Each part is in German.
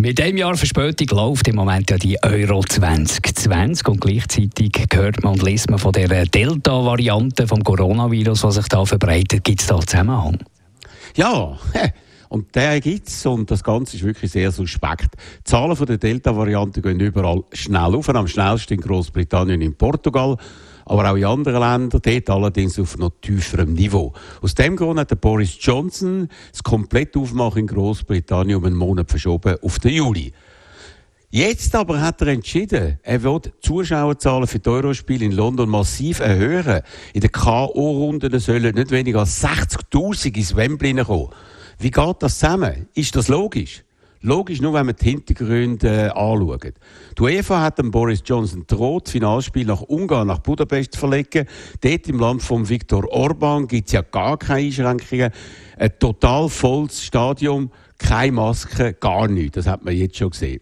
Mit dem Jahr Verspätung läuft im Moment ja die Euro 2020 und gleichzeitig hört man und liest man von der Delta-Variante vom Coronavirus, was sich da verbreitet. Gibt es da Zusammenhang? Ja, und der gibt es und das Ganze ist wirklich sehr suspekt. Die Zahlen von der Delta-Variante gehen überall schnell auf, am schnellsten in Großbritannien und in Portugal aber auch in anderen Ländern, dort allerdings auf noch tieferem Niveau. Aus dem Grund hat Boris Johnson das komplette Aufmachen in Großbritannien um einen Monat verschoben auf den Juli. Jetzt aber hat er entschieden, er wird Zuschauerzahlen für die Eurospiele in London massiv erhöhen. In den K.O.-Runden sollen nicht weniger als 60.000 ins Wembley kommen. Wie geht das zusammen? Ist das logisch? Logisch, nur wenn man die Hintergründe äh, anschaut. Die UEFA hat dem Boris Johnson droht, das Finalspiel nach Ungarn, nach Budapest zu verlegen. Dort im Land von Viktor Orban gibt es ja gar keine Einschränkungen. Ein total volles Stadion, keine Maske, gar nichts. Das hat man jetzt schon gesehen.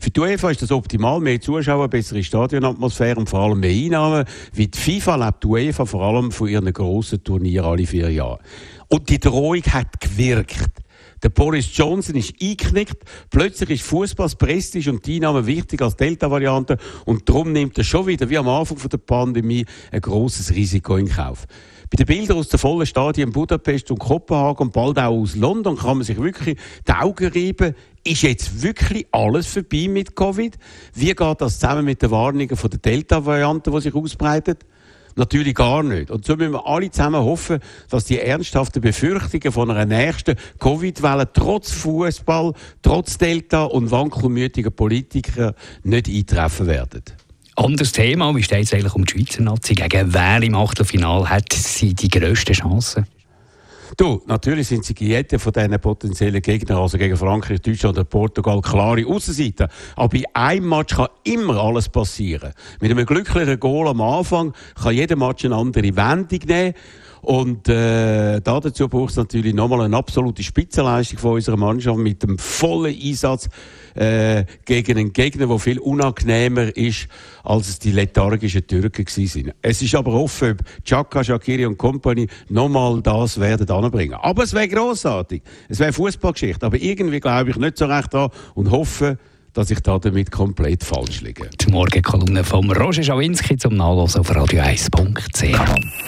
Für die UEFA ist das optimal. Mehr Zuschauer, bessere Stadionatmosphäre und vor allem mehr Einnahmen. Wie die FIFA lebt die UEFA vor allem von ihren grossen Turnieren alle vier Jahre. Und die Drohung hat gewirkt. Der Boris Johnson ist eingeknickt. Plötzlich ist Fußball Prestige und die Einnahme wichtiger als Delta-Variante. Und darum nimmt er schon wieder, wie am Anfang der Pandemie, ein grosses Risiko in Kauf. Bei den Bildern aus den vollen Stadien Budapest und Kopenhagen und bald auch aus London kann man sich wirklich die Augen reiben. Ist jetzt wirklich alles vorbei mit Covid? Wie geht das zusammen mit den Warnungen von der Delta-Variante, die sich ausbreitet? Natürlich gar nicht. Und so müssen wir alle zusammen hoffen, dass die ernsthaften Befürchtungen von einer nächsten Covid-Welle trotz Fußball, trotz Delta und wankelmütiger Politiker nicht eintreffen werden. Anderes Thema, wie steht es eigentlich um die Schweizer Nazi? Gegen wer im Achtelfinal hat sie die grössten Chancen? Du, natürlich sind sie jeder von diesen potenziellen Gegnern, also gegen Frankreich, Deutschland oder Portugal, klare Außenseiter. Aber bei einem Match kann immer alles passieren. Mit einem glücklichen Goal am Anfang kann jeder Match eine andere Wendung nehmen. Und äh, dazu braucht es natürlich nochmal eine absolute Spitzenleistung von unserer Mannschaft mit dem vollen Einsatz äh, gegen einen Gegner, der viel unangenehmer ist, als es die lethargischen Türken waren. Es ist aber offen, ob Chaka, Shakiri und Company nochmal das werden anbringen. Aber es wäre grossartig. Es wäre Fußballgeschichte. Aber irgendwie glaube ich nicht so recht dran und hoffe, dass ich da damit komplett falsch liege. Die Morgenkolumne von Roger Schawinski zum Nachlesen auf radio1.ch.